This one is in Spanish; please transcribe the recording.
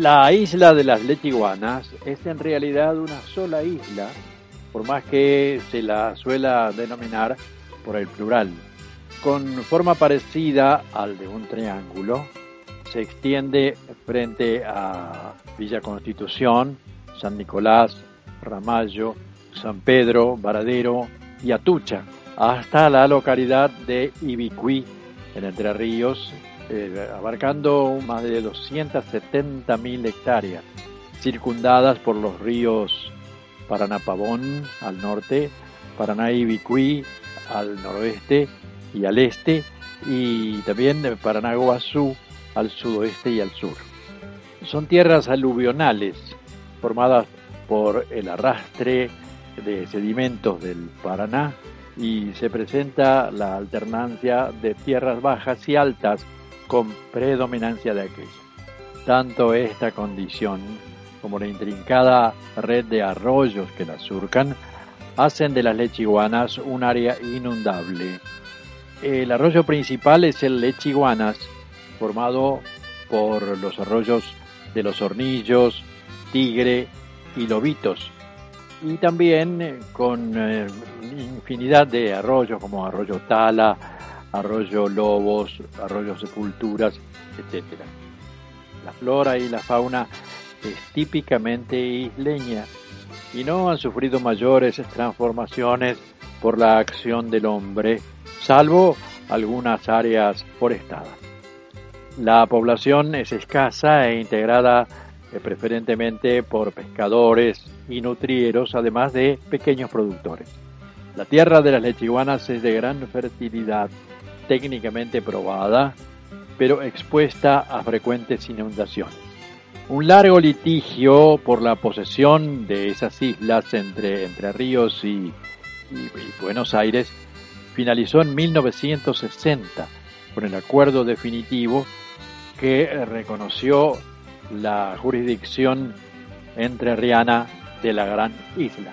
La isla de las lechiguanas es en realidad una sola isla, por más que se la suela denominar por el plural. Con forma parecida al de un triángulo, se extiende frente a Villa Constitución, San Nicolás, Ramallo, San Pedro, Varadero y Atucha, hasta la localidad de Ibicuí, en Entre Ríos, eh, abarcando más de 270.000 hectáreas, circundadas por los ríos Paranapavón al norte, Paraná y al noroeste y al este, y también Paranaguazú al sudoeste y al sur. Son tierras aluvionales formadas por el arrastre de sedimentos del Paraná y se presenta la alternancia de tierras bajas y altas con predominancia de aquella. Tanto esta condición como la intrincada red de arroyos que la surcan hacen de las lechiguanas un área inundable. El arroyo principal es el Lechiguanas, formado por los arroyos de los Hornillos, Tigre y Lobitos, y también con eh, infinidad de arroyos como Arroyo Tala, arroyo Lobos, arroyo Sepulturas, etc. La flora y la fauna es típicamente isleña y no han sufrido mayores transformaciones por la acción del hombre, salvo algunas áreas forestadas. La población es escasa e integrada eh, preferentemente por pescadores y nutrieros, además de pequeños productores. La tierra de las lechiguanas es de gran fertilidad técnicamente probada, pero expuesta a frecuentes inundaciones. Un largo litigio por la posesión de esas islas entre Entre Ríos y, Buenos Aires finalizó en 1960 con el acuerdo definitivo que reconoció la jurisdicción entrerriana de la gran isla.